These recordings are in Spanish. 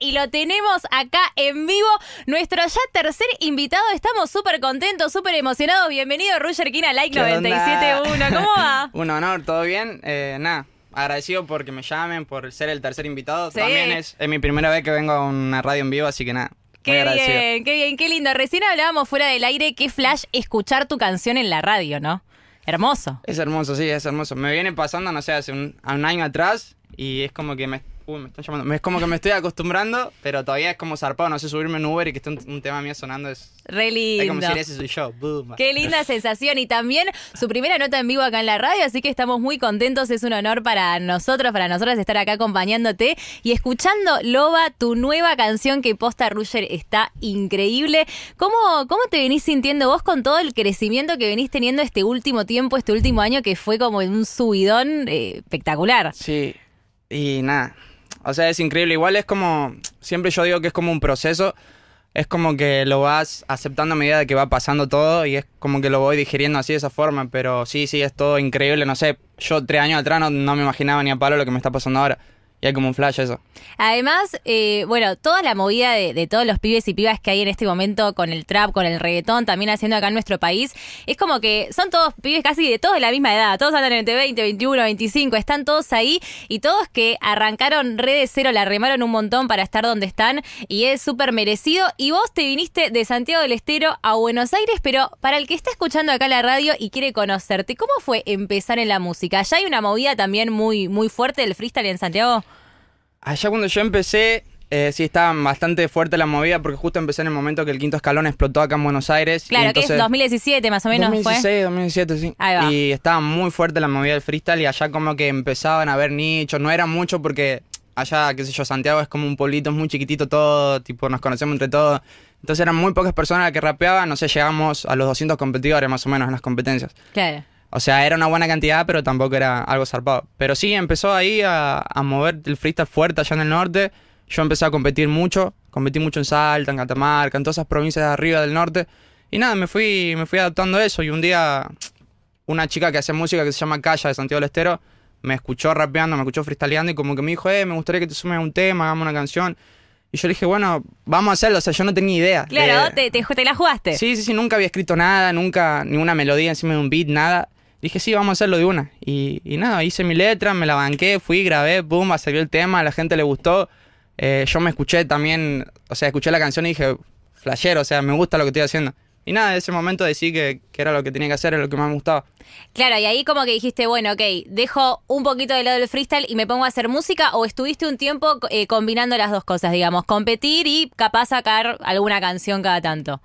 y lo tenemos acá en vivo. Nuestro ya tercer invitado. Estamos súper contentos, súper emocionados. Bienvenido, Roger Kina, Like ¿Qué onda? 97.1. ¿Cómo va? Un honor, ¿todo bien? Eh, nada, agradecido porque me llamen, por ser el tercer invitado. Sí. También es, es mi primera vez que vengo a una radio en vivo, así que nada, muy Qué agradecido. bien, qué bien, qué lindo. Recién hablábamos fuera del aire, qué flash escuchar tu canción en la radio, ¿no? Hermoso. Es hermoso, sí, es hermoso. Me viene pasando, no sé, hace un, un año atrás y es como que me... Uy, me están llamando. Es como que me estoy acostumbrando, pero todavía es como zarpado, no sé, subirme en Uber y que esté un, un tema mío sonando es... Re Es como lindo. si ese soy yo. Boom. Qué linda sensación y también su primera nota en vivo acá en la radio, así que estamos muy contentos, es un honor para nosotros, para nosotras estar acá acompañándote y escuchando Loba, tu nueva canción que posta Ruger está increíble. ¿Cómo, ¿Cómo te venís sintiendo vos con todo el crecimiento que venís teniendo este último tiempo, este último año que fue como un subidón eh, espectacular? Sí, y nada. O sea, es increíble. Igual es como. Siempre yo digo que es como un proceso. Es como que lo vas aceptando a medida de que va pasando todo y es como que lo voy digiriendo así de esa forma. Pero sí, sí, es todo increíble. No sé, yo tres años atrás no, no me imaginaba ni a palo lo que me está pasando ahora. Y hay como un flash eso. Además, eh, bueno, toda la movida de, de todos los pibes y pibas que hay en este momento con el trap, con el reggaetón, también haciendo acá en nuestro país, es como que son todos pibes casi de todos de la misma edad, todos andan entre 20, 21, 25, están todos ahí y todos que arrancaron re de cero, la remaron un montón para estar donde están y es súper merecido. Y vos te viniste de Santiago del Estero a Buenos Aires, pero para el que está escuchando acá la radio y quiere conocerte, ¿cómo fue empezar en la música? ¿Ya hay una movida también muy, muy fuerte del freestyle en Santiago? Allá cuando yo empecé, eh, sí estaba bastante fuerte la movida porque justo empecé en el momento que el quinto escalón explotó acá en Buenos Aires. Claro, que es entonces- 2017 más o menos 2016, fue. 2017, sí. Ahí va. Y estaba muy fuerte la movida del freestyle y allá como que empezaban a haber nichos. No era mucho porque allá, qué sé yo, Santiago es como un pueblito, es muy chiquitito todo, tipo nos conocemos entre todos. Entonces eran muy pocas personas las que rapeaban, no sé, llegamos a los 200 competidores más o menos en las competencias. Claro. O sea, era una buena cantidad, pero tampoco era algo zarpado. Pero sí, empezó ahí a, a mover el freestyle fuerte allá en el norte. Yo empecé a competir mucho. Competí mucho en Salta, en Catamarca, en todas esas provincias de arriba del norte. Y nada, me fui, me fui adaptando a eso. Y un día, una chica que hace música que se llama Calla de Santiago del Estero, me escuchó rapeando, me escuchó freestyleando y como que me dijo, eh, me gustaría que te sumes a un tema, hagamos una canción. Y yo le dije, bueno, vamos a hacerlo. O sea, yo no tenía idea. Claro, de- te, te, te la jugaste. Sí, sí, sí, nunca había escrito nada, nunca, ninguna melodía encima de un beat, nada. Dije, sí, vamos a hacerlo de una. Y, y nada, hice mi letra, me la banqué, fui, grabé, pum, salió el tema, a la gente le gustó. Eh, yo me escuché también, o sea, escuché la canción y dije, flashero, o sea, me gusta lo que estoy haciendo. Y nada, de ese momento decidí que, que era lo que tenía que hacer, era lo que más me gustaba. Claro, y ahí como que dijiste, bueno, ok, dejo un poquito de lado el freestyle y me pongo a hacer música o estuviste un tiempo eh, combinando las dos cosas, digamos, competir y capaz sacar alguna canción cada tanto.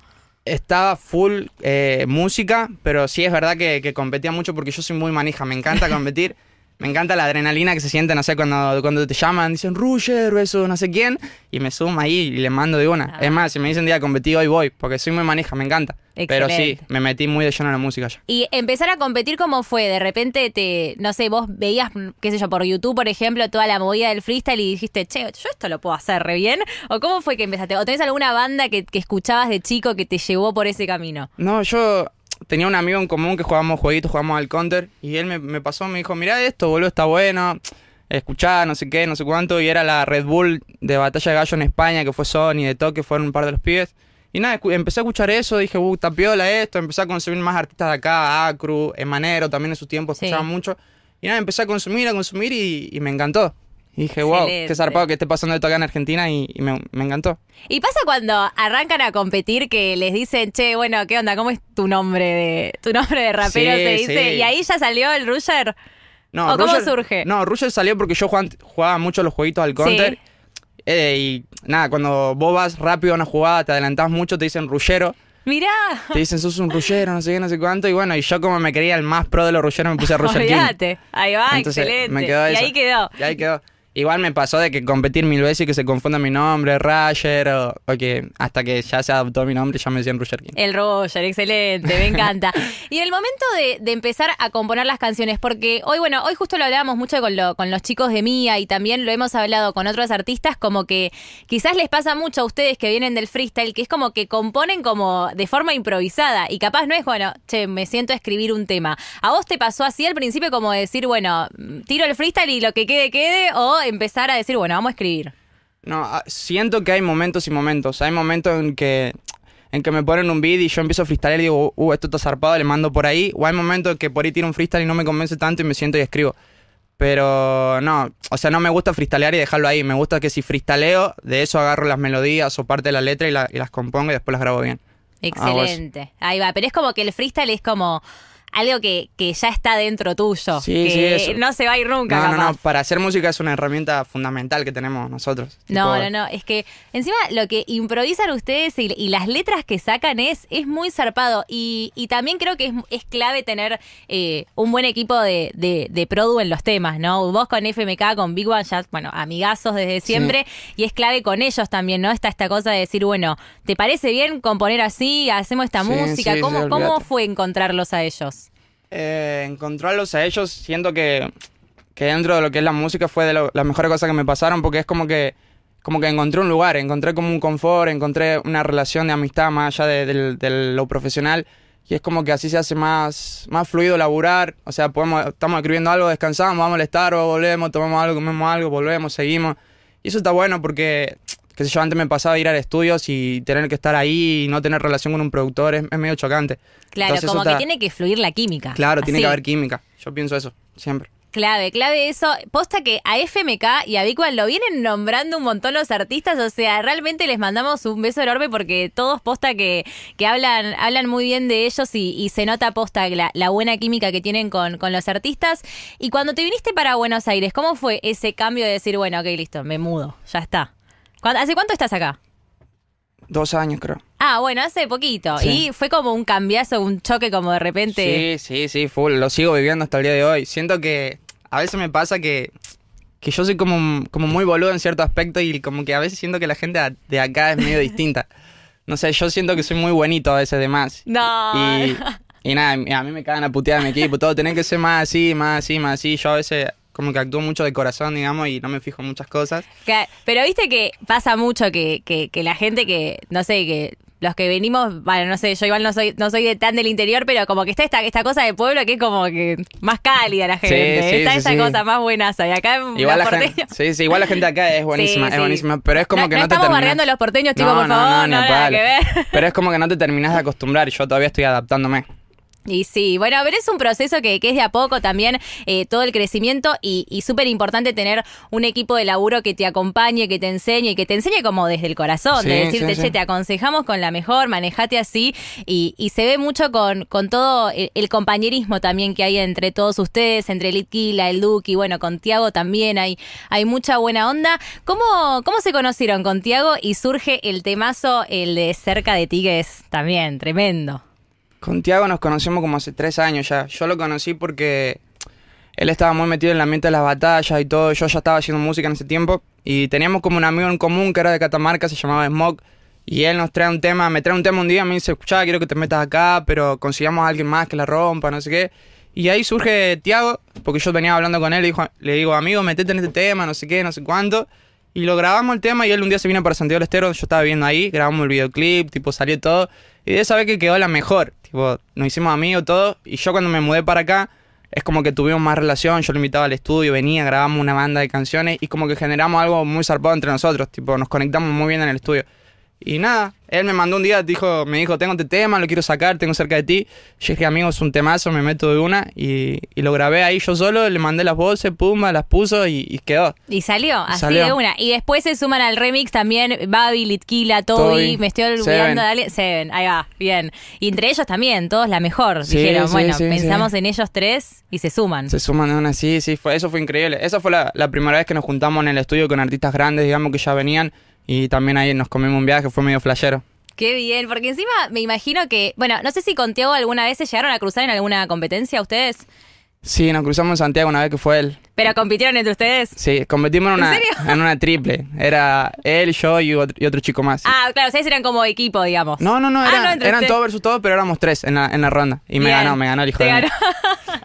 Estaba full eh, música, pero sí es verdad que, que competía mucho porque yo soy muy manija, me encanta competir. Me encanta la adrenalina que se siente, no sé, cuando, cuando te llaman, dicen Ruger, eso, no sé quién, y me sumo ahí y le mando de una. Ah. Es más, si me dicen día competí hoy voy, porque soy muy manija, me encanta. Pero sí, me metí muy de lleno en la música ya. Y empezar a competir, ¿cómo fue? De repente te, no sé, vos veías, qué sé yo, por YouTube, por ejemplo, toda la movida del freestyle y dijiste, che, yo esto lo puedo hacer re bien. ¿O cómo fue que empezaste? ¿O tenés alguna banda que, que escuchabas de chico que te llevó por ese camino? No, yo tenía un amigo en común que jugábamos jueguitos, jugábamos al counter, y él me, me pasó, me dijo, mirá esto, boludo, está bueno, escuchá, no sé qué, no sé cuánto, y era la Red Bull de Batalla de Gallo en España, que fue Sony, de Toque, fueron un par de los pibes. Y nada, empecé a escuchar eso, dije, uh, está piola esto, empecé a consumir más artistas de acá, Acru, Emanero, también en su tiempo Sí. escuchaba mucho. Y nada, empecé a consumir, a consumir y, y me encantó. Y dije, wow, qué zarpado que esté pasando esto acá en Argentina y, y me, me encantó. ¿Y pasa cuando arrancan a competir que les dicen, che, bueno, ¿qué onda? ¿Cómo es tu nombre de tu nombre de rapero? Sí, se dice. sí. Y ahí ya salió el Rusher. No, ¿O cómo surge? No, Roger salió porque yo jugaba, jugaba mucho los jueguitos al counter. Eh, y nada, cuando vos vas rápido a una jugada, te adelantás mucho, te dicen rullero. Mirá. Te dicen, sos un rullero, no sé qué, no sé cuánto. Y bueno, y yo como me creía el más pro de los rulleros, me puse a Roger King. Ahí va, Entonces, excelente. me quedó y eso. ahí quedó. Y ahí quedó. Igual me pasó de que competir mil veces y que se confunda mi nombre, Roger, o, o que hasta que ya se adoptó mi nombre ya me decían Roger King. El Roger, excelente, me encanta. y en el momento de, de empezar a componer las canciones, porque hoy, bueno, hoy justo lo hablábamos mucho con, lo- con los chicos de Mía y también lo hemos hablado con otros artistas, como que quizás les pasa mucho a ustedes que vienen del freestyle, que es como que componen como de forma improvisada y capaz no es, bueno, che, me siento a escribir un tema. ¿A vos te pasó así al principio como decir, bueno, tiro el freestyle y lo que quede, quede, o empezar a decir, bueno, vamos a escribir? No, ah, siento que hay momentos y momentos. Hay momentos en que en que me ponen un beat y yo empiezo a freestyle y digo, uh, esto está zarpado, le mando por ahí. O hay momentos en que por ahí tiro un freestyle y no me convence tanto y me siento y escribo. Pero no, o sea, no me gusta freestylear y dejarlo ahí. Me gusta que si freestaleo, de eso agarro las melodías o parte de la letra y, la- y las compongo y después las grabo bien. Excelente. Ahí va, pero es como que el freestyle es como algo que, que ya está dentro tuyo. Sí, que sí, no se va a ir nunca. No, no, capaz. no, para hacer música es una herramienta fundamental que tenemos nosotros. No, Tipo, no, no, es que encima lo que improvisan ustedes y, y las letras que sacan es, es muy zarpado y, y también creo que es, es clave tener eh, un buen equipo de, de, de produ en los temas, ¿no? Vos con FMK, con Big One, ya, bueno, amigazos desde siempre y es clave con ellos también, ¿no? Está esta cosa de decir, bueno, ¿te parece bien componer así? ¿Hacemos esta música? ¿Cómo, ¿Cómo fue encontrarlos a ellos? Eh, encontrarlos a ellos, siento que, que dentro de lo que es la música fue de lo- las mejores cosas que me pasaron porque es como que como que encontré un lugar, encontré como un confort, encontré una relación de amistad más allá de, lo profesional y es como que así se hace más, más fluido laburar, o sea, podemos, estamos escribiendo algo, descansamos, vamos al Starbucks, volvemos, tomamos algo, comemos algo, volvemos, seguimos y eso está bueno porque, qué sé yo, antes me pasaba ir al estudio y tener que estar ahí y no tener relación con un productor es, es medio chocante. Claro, Entonces, como que está- tiene que fluir la química. Claro, tiene que haber química. Yo pienso eso, siempre. Clave, clave eso. Posta que a FMK y a One lo vienen nombrando un montón los artistas, o sea, realmente les mandamos un beso enorme porque todos posta que, que hablan, hablan muy bien de ellos y, y se nota posta la, la buena química que tienen con, con los artistas. Y cuando te viniste para Buenos Aires, ¿cómo fue ese cambio de decir, bueno, ok, listo, me mudo, ya está? ¿Cuándo- ¿Hace cuánto estás acá? Dos años, creo. Ah, bueno, hace poquito. Sí. Y fue como un cambiazo, un choque como de repente. Sí, sí, sí, full. Lo sigo viviendo hasta el día de hoy. Siento que a veces me pasa que, que yo soy como, como muy boludo en cierto aspecto y como que a veces siento que la gente a- de acá es medio distinta. No sé, yo siento que soy muy bonito a veces de más. No. Y, y nada, a mí me cagan a putear mi equipo, todo. Tenés que ser más así, más así, más así. Yo a veces como que actúo mucho de corazón, digamos, y no me fijo en muchas cosas. Que- pero viste que pasa mucho que, que, que la gente que, no sé, que los que venimos, bueno, no sé, yo igual no soy, no soy de tan del interior, pero como que está esta, esta cosa de pueblo que es como que más cálida la gente. sí, está sí, esa sí. cosa más buenaza. Y acá Igual los la, gente, porteños. sí, sí, igual la gente acá es buenísima, Sí, es sí. buenísima, pero es como No- que no no, te estamos bardeando a los porteños, chicos, por favor, ni no, a nada que ver. Pero es como que no te terminas de acostumbrar y yo todavía estoy adaptándome. Y sí, bueno, pero es un proceso que, que es de a poco también, eh, todo el crecimiento y, y súper importante tener un equipo de laburo que te acompañe, que te enseñe y que te enseñe como desde el corazón, Sí, de decirte, sí, che, sí. te aconsejamos con la mejor, manejate así y, y se ve mucho con, con todo el, el compañerismo también que hay entre todos ustedes, entre el Duque y bueno, con Tiago también hay, hay mucha buena onda. ¿Cómo, ¿Cómo se conocieron con Tiago y surge el temazo, el de cerca de ti, que es también tremendo? Con Tiago nos conocemos como hace tres años ya. Yo lo conocí porque él estaba muy metido en la mente de las batallas y todo. Yo ya estaba haciendo música en ese tiempo. Y teníamos como un amigo en común que era de Catamarca, se llamaba Smog. Y él nos trae un tema, me trae un tema un día, me dice, escuchá, quiero que te metas acá, pero consigamos a alguien más que la rompa, no sé qué. Y ahí surge Tiago, porque yo venía hablando con él, le, dijo, le digo, amigo, metete en este tema, no sé qué, no sé cuánto. Y lo grabamos el tema y él un día se vino para Santiago del Estero, yo estaba viendo ahí, grabamos el videoclip, tipo, salió todo. Y de esa vez que quedó la mejor, nos hicimos amigos todo. Y yo cuando me mudé para acá, es como que tuvimos más relación, yo lo invitaba al estudio, venía, grabamos una banda de canciones y como que generamos algo muy zarpado entre nosotros, tipo, nos conectamos muy bien en el estudio. Y nada, él me mandó un día, dijo, me dijo, tengo este tema, lo quiero sacar, tengo cerca de ti. Yo dije, amigo, es un temazo, me meto de una y, y lo grabé ahí yo solo, le mandé las voces, pumba, las puso y, y quedó. Y salió, así Salió. de una. Y después se suman al remix también Babi, Litquila, Toby, Toby, me estoy olvidando Seven. de alguien. Seven, ahí va, bien. Y entre ellos también, todos la mejor. Sí, Dijeron, sí, bueno, sí, pensamos en ellos tres y se suman. Se suman de una, sí, sí, fue, eso fue increíble. Esa fue la, la primera vez que nos juntamos en el estudio con artistas grandes, digamos, que ya venían. Y también ahí nos comimos un viaje, fue medio flashero. Qué bien, porque encima me imagino que, bueno, no sé si con Tiago alguna vez se llegaron a cruzar en alguna competencia ustedes, Sí, nos cruzamos en Santiago una vez que fue él. Pero compitieron entre ustedes. Sí, competimos en ¿En una, serio? en una triple. Era él, yo y otro, y otro chico más. Ah, claro, ustedes eran como equipo, digamos. No, no, no, Ah, no, eran todos versus todos, pero éramos tres en la, en la ronda. Y me Bien. ganó, me ganó el hijo Te de mí. ganó.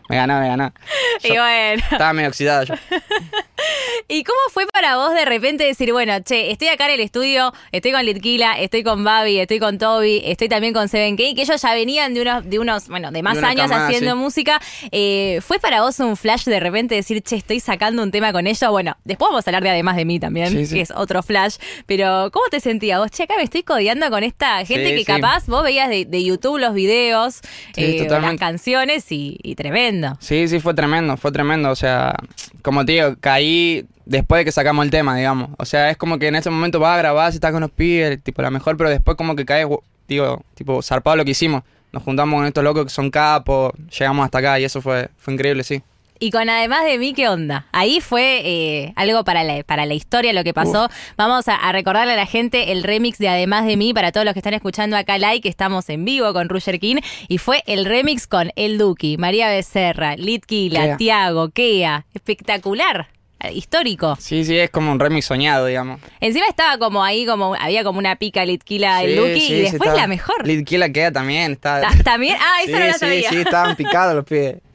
Me ganó, me ganó. Y bueno. Estaba medio oxidado yo. ¿Y cómo fue para vos de repente decir, bueno, che, estoy acá en el estudio, estoy con Litquila, estoy con Babi, estoy con Toby, estoy también con Seven K, que ellos ya venían de unos, de unos bueno, de más De años camada, haciendo sí. música. Eh, ¿Fue para vos un flash de repente decir, che, estoy sacando un tema con ellos? Bueno, después vamos a hablar de Además de mí también, Sí, sí. que es otro flash. Pero, ¿cómo te sentías vos? Che, acá me estoy codeando con esta gente Sí, que capaz vos veías de, de YouTube los videos, eh, las canciones y, y tremendo. Sí, sí, fue tremendo, fue tremendo. O sea, como te digo, caí después de que sacamos el tema, digamos. O sea, es como que en ese momento vas a grabar, si estás con los pibes, tipo la mejor, pero después como que caes, digo, tipo, zarpado lo que hicimos. Nos juntamos con estos locos que son capos, llegamos hasta acá y eso fue, fue increíble, sí. Y con además de mí, ¿qué onda? Ahí fue eh, algo para la, para la historia lo que pasó. Vamos a, a recordarle a la gente el remix de Además de mí para todos los que están escuchando acá like, que estamos en vivo con Roger King. Y fue el remix con El Duki, María Becerra, Litquila, Kea. Tiago, Kea. Espectacular. Histórico. Sí, sí, es como un remix soñado, digamos. Encima estaba como ahí, como había como una pica Litquila, el Sí, Duki, sí, y después la mejor. Litquila queda también, está... Ta- También, ah, eso no la sí, sabía. sí, estaban picados los pibes.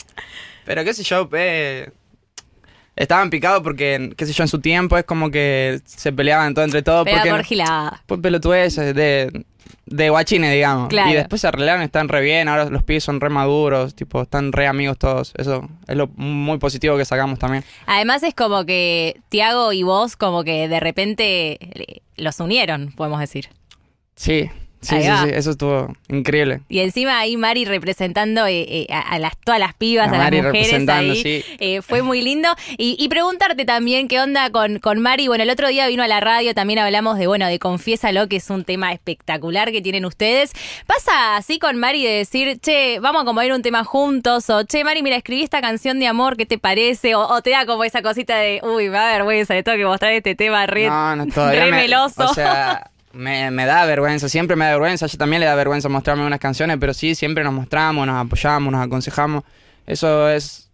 Pero qué sé yo, eh, estaban picados porque, qué sé yo, en su tiempo es como que se peleaban todo entre todos. Pero porque por gilada. Pues pelotudeces de, de guachines, digamos. Claro. Y después se arreglaron, están re bien, ahora los pibes son re maduros, tipo, están re amigos todos. Eso es lo muy positivo que sacamos también. Además es como que Tiago y vos como que de repente los unieron, podemos decir. Sí, sí, sí, va. sí, eso estuvo increíble. Y encima ahí Mari representando eh, eh, a, a las, todas las pibas, a las mujeres representando, ahí. sí. Eh, fue muy lindo. Y, y preguntarte también qué onda con, con Mari. Bueno, el otro día vino a la radio, también hablamos de, bueno, de Confiésalo, que es un tema espectacular que tienen ustedes. ¿Pasa así con Mari de decir, che, vamos a componer un tema juntos? O, che, Mari, mira, escribí esta canción de amor, ¿qué te parece? O, o te da como esa cosita de, uy, me da vergüenza, le tengo que mostrar este tema re, No, no, todavía re me- meloso. O sea, me, me da vergüenza, siempre me da vergüenza. Yo también le da vergüenza mostrarme unas canciones, pero sí, siempre nos mostramos, nos apoyamos, nos aconsejamos. Eso es,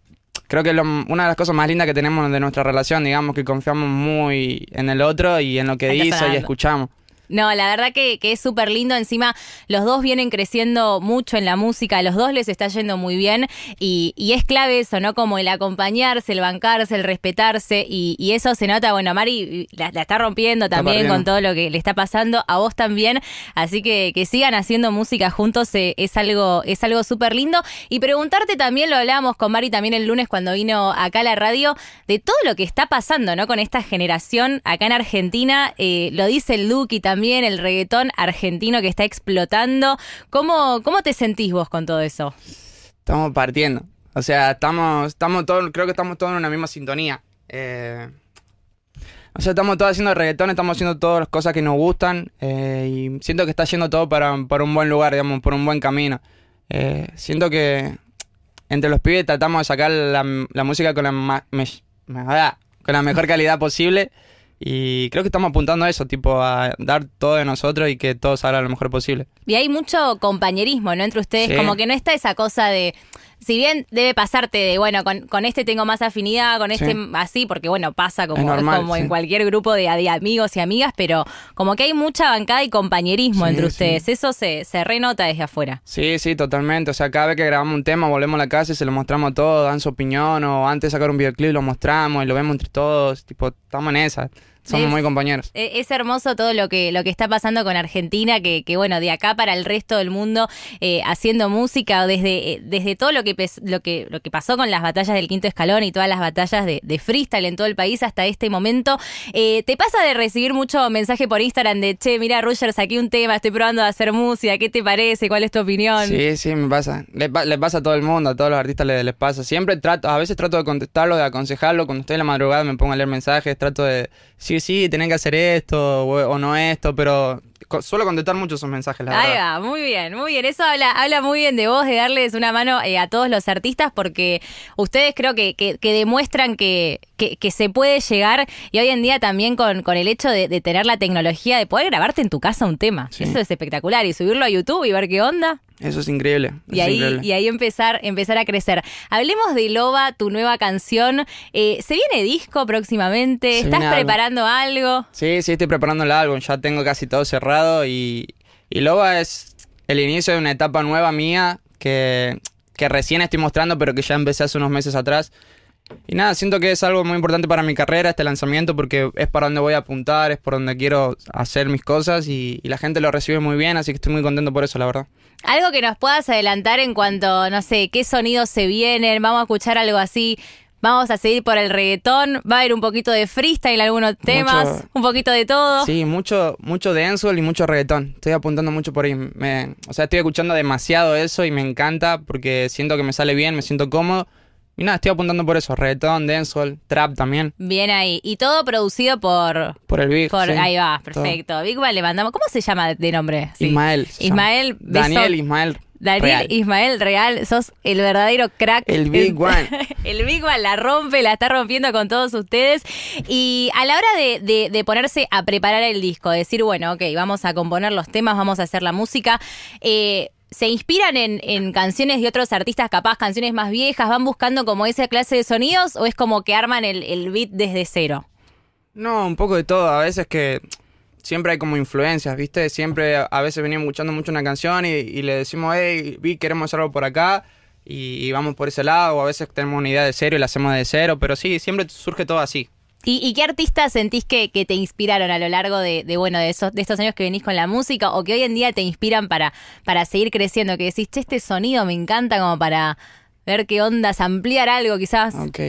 creo que es lo- una de las cosas más lindas que tenemos de nuestra relación, digamos, que confiamos muy en el otro y en lo que dice y escuchamos. No, la verdad que, que es súper lindo. Encima, los dos vienen creciendo mucho en la música, a los dos les está yendo muy bien. Y, y es clave eso, ¿no? Como el acompañarse, el bancarse, el respetarse. Y, y eso se nota. Bueno, Mari la, la está rompiendo también con todo lo que le está pasando. A vos también. Así que que sigan haciendo música juntos eh, es algo es algo súper lindo. Y preguntarte también, lo hablábamos con Mari también el lunes cuando vino acá a la radio, de todo lo que está pasando, ¿no? Con esta generación acá en Argentina. Eh, lo dice el Duki también, el reggaetón argentino que está explotando. ¿Cómo, ¿Cómo te sentís vos con todo eso? Estamos partiendo. O sea, estamos, estamos todos, creo que estamos todos en una misma sintonía. Eh, o sea, estamos todos haciendo reggaetón, estamos haciendo todas las cosas que nos gustan eh, y siento que está yendo todo para, para un buen lugar, digamos, por un buen camino. Eh, siento que entre los pibes tratamos de sacar la, la música con la, ah, con la mejor calidad posible y creo que estamos apuntando a eso, tipo a dar todo de nosotros y que todo salga lo mejor posible. Y hay mucho compañerismo, ¿no? Entre ustedes, Sí. como que no está esa cosa de. Si bien debe pasarte de, bueno, con, con este tengo más afinidad, con este Sí. así, porque bueno, pasa como, Es normal, como en cualquier grupo de, de amigos y amigas, pero como que hay mucha bancada y compañerismo Sí, entre ustedes. Eso se, se renota desde afuera. Sí, sí, totalmente. O sea, cada vez que grabamos un tema, volvemos a la casa y se lo mostramos a todos, dan su opinión, o antes de sacar un videoclip lo mostramos y lo vemos entre todos. Tipo, estamos en esa. Somos Es- muy compañeros. E- Es hermoso todo lo que, lo que está pasando con Argentina, que, que bueno, de acá para el resto del mundo, eh, haciendo música, desde, eh, desde todo lo que, lo, que, lo que pasó con las batallas del quinto escalón y todas las batallas de, de freestyle en todo el país hasta este momento. Eh, ¿Te pasa de recibir mucho mensaje por Instagram de, che, mira, Roger, saqué un tema, estoy probando de hacer música, ¿qué te parece? ¿Cuál es tu opinión? Sí, sí, me pasa. Le, pa- le pasa a todo el mundo, a todos los artistas les, les pasa. Siempre trato, a veces trato de contestarlo, de aconsejarlo. Cuando estoy en la madrugada me pongo a leer mensajes, trato de, sí, sí, tenés que hacer esto o, o no esto, pero suelo contestar mucho esos mensajes, la Ahí verdad. va, muy bien, muy bien. Eso habla, habla muy bien de vos, de darles una mano eh, a todos los artistas, porque ustedes creo que, que, que demuestran que, que, que se puede llegar y hoy en día también con, con el hecho de, de tener la tecnología de poder grabarte en tu casa un tema. Sí. Eso es espectacular y subirlo a YouTube y ver qué onda. Eso es increíble. Y es ahí, increíble. y ahí empezar, empezar a crecer. Hablemos de Loba, tu nueva canción. Eh, ¿Se viene disco próximamente? Se ¿Estás algo. preparando algo? Sí, sí, estoy preparando el álbum, ya tengo casi todo cerrado y, y Loba es el inicio de una etapa nueva mía que, que recién estoy mostrando, pero que ya empecé hace unos meses atrás. Y nada, siento que es algo muy importante para mi carrera este lanzamiento porque es para donde voy a apuntar, es por donde quiero hacer mis cosas y, y la gente lo recibe muy bien, así que estoy muy contento por eso, la verdad. Algo que nos puedas adelantar en cuanto, no sé, qué sonidos se vienen, vamos a escuchar algo así. Vamos a seguir por el reggaetón, va a haber un poquito de freestyle, algunos temas, un poquito de todo. Sí, mucho, mucho dancehall y mucho reggaetón. Estoy apuntando mucho por ahí. Me- o sea, estoy escuchando demasiado eso y me encanta porque siento que me sale bien, me siento cómodo. Y nada, estoy apuntando por eso. Reggaetón, dancehall, trap también. Bien ahí. Y todo producido por... Por el Big. por sí, ahí va, todo. perfecto. Big Bang le mandamos... ¿Cómo se llama de nombre? Sí. Ismael. Ismael, Daniel Ismael. Daniel Real. Ismael Real, sos el verdadero crack. El Big One. el Big One la rompe, la está rompiendo con todos ustedes. Y a la hora de, de- de ponerse a preparar el disco, decir, bueno, ok, vamos a componer los temas, vamos a hacer la música. eh, ¿Se inspiran en, en canciones de otros artistas, capaz canciones más viejas? ¿Van buscando como esa clase de sonidos o es como que arman el, beat desde cero? No, un poco de todo. A veces que siempre hay como influencias, ¿viste? Siempre a veces venimos escuchando mucho una canción y, y le decimos, hey, vi, queremos hacer algo por acá y, y vamos por ese lado. O a veces tenemos una idea de cero y la hacemos de cero. Pero sí, siempre surge todo así. ¿Y, y qué artistas sentís que, te inspiraron a lo largo de, bueno de esos de estos años que venís con la música o que hoy en día te inspiran para, para seguir creciendo? Que decís, "Che, este sonido me encanta como para ver qué ondas, ampliar algo quizás. Ok.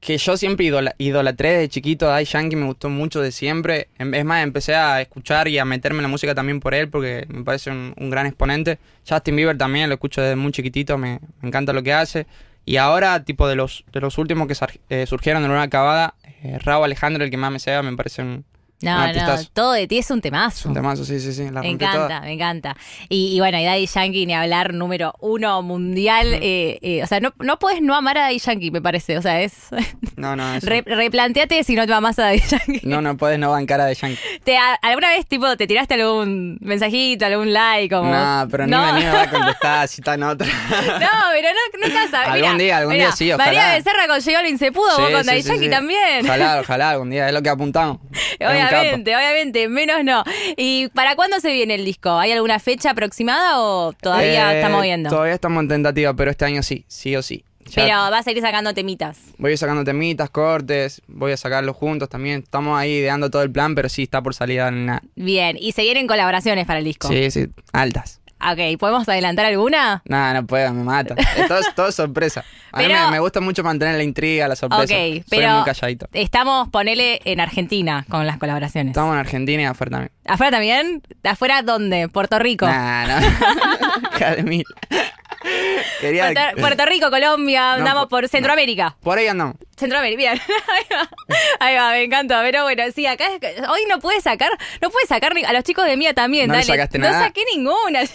Que yo siempre idola- idolatré de chiquito a Yankee, me gustó mucho de siempre. Em- Es más, empecé a escuchar y a meterme en la música también por él, porque me parece un, un gran exponente. Justin Bieber también, lo escucho desde muy chiquitito, me, me encanta lo que hace. Y ahora, tipo, de los, de los últimos que eh, surgieron de nueva acabada, eh, Raúl Alejandro, el que más me sea, me parece un, No, no, todo de ti es un temazo. Un temazo, sí, sí, sí, la Me encanta, toda. me encanta. Y, y bueno, y Daddy Yankee, ni hablar, número uno mundial. eh, eh, o sea, no, no puedes no amar a Daddy Yankee, me parece. O sea, es. No, no, Re- replanteate si no te amas a Daddy Yankee. no, no puedes no bancar a de Yankee. ¿Te, a- ¿Alguna vez, tipo, te tiraste algún mensajito, algún like? Como, No, pero ni, No. me, ni me va a contestar si está en otra. No, pero no, nunca sabes. Algún Mirá, día, algún mirá, día sí, ojalá. María Becerra con J Balvin se pudo, vos con sí, Daddy sí, Yankee también. Ojalá, ojalá, algún día, es lo que apuntamos. Obviamente, obviamente, menos no. ¿Y para cuándo se viene el disco? ¿Hay alguna fecha aproximada o todavía Eh, estamos viendo? Todavía estamos en tentativa, pero este año sí, sí o sí. Ya Pero vas a ir sacando temitas. Voy a ir sacando temitas, cortes, voy a sacarlos juntos también. Estamos ahí ideando todo el plan, pero sí está por salida nada. Bien, y se vienen colaboraciones para el disco. Sí, sí, altas. Ok, ¿podemos adelantar alguna? Nada, no puedo, me mata. Es todo, todo es sorpresa. A mí Pero- me, me gusta mucho mantener la intriga, la sorpresa. Ok, Soy pero muy calladito. estamos, ponele, en Argentina con las colaboraciones. Estamos en Argentina y afuera también. ¿Afuera también? ¿Afuera dónde? ¿Puerto Rico? Nah, no. De mil. Quería... Puerto, Puerto Rico, Colombia, No, andamos por- por Centroamérica. Por ahí andamos. Centroamérica, bien. Ahí va. Ahí va, me encanta. Pero bueno, sí, acá hoy no puedes sacar, no puedes sacar a los chicos de mía también, ¿No le dale. sacaste no nada? saqué ninguna.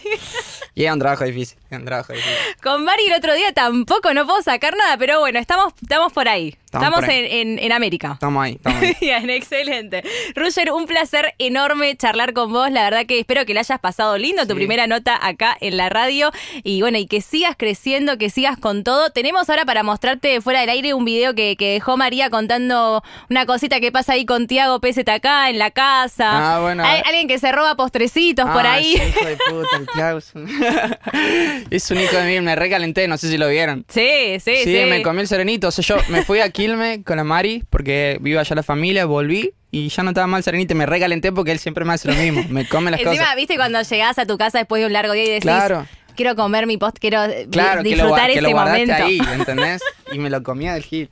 Y es un trabajo difícil. Es un trabajo difícil. Con Mari el otro día tampoco no puedo sacar nada, pero bueno, estamos, estamos por ahí. Estamos Estamos, por ahí. En, en- en América. Estamos ahí, estamos ahí. Bien, excelente. Roger, un placer enorme charlar con vos. La verdad que espero que la hayas pasado lindo, tu primera nota acá en la radio. Y bueno, y que sigas creciendo, que sigas con todo. Tenemos ahora para mostrarte fuera del aire un video que, que dejó María contando una cosita que pasa ahí con Tiago acá en la casa. Ah, bueno. Hay- alguien que se roba postrecitos por Ah, ahí. sí, hijo de puta, el Thiago es un... es hijo de mí, me recalenté, no sé si lo vieron. Sí, sí, sí. Sí, me comí el serenito. O sea, yo me fui a Quilme con la Mari porque vivo allá la familia, volví y ya no estaba mal serenito. y Me recalenté porque él siempre me hace lo mismo. Me come las Encima, cosas. viste cuando llegás a tu casa después de un largo día y decís, Claro. quiero comer mi post, quiero Claro, que lo, disfrutar que ese lo momento. ahí, ¿entendés? Y me lo comía del gil.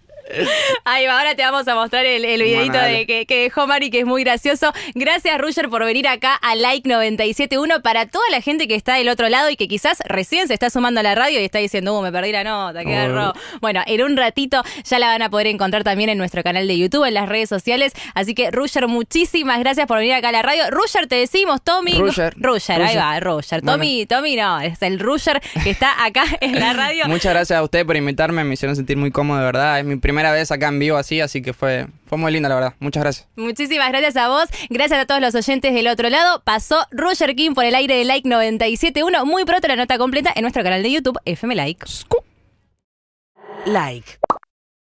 Ahí va, ahora te vamos a mostrar el, el videito Bueno, de que, que dejó Mari, que es muy gracioso. Gracias, Ruger, por venir acá a Like 971 para toda la gente que está del otro lado y que quizás recién se está sumando a la radio y está diciendo, uh, me perdí la nota, qué Oh. Bueno, en un ratito ya la van a poder encontrar también en nuestro canal de YouTube, en las redes sociales. Así que, Ruger, muchísimas gracias por venir acá a la radio. Ruger, te decimos, Tommy. Ruger. Ruger, ahí va, Ruger. Tommy, Tommy no, es el Ruger que está acá en la radio. Muchas gracias a ustedes por invitarme, me hicieron sentir muy cómodo, de verdad. Es mi primera vez acá en vivo así, así que fue, fue muy lindo, la verdad. Muchas gracias. Muchísimas gracias a vos, gracias a todos los oyentes del otro lado. Pasó Roger King por el aire de Like 97.1. Muy pronto la nota completa en nuestro canal de YouTube, FM Like. Like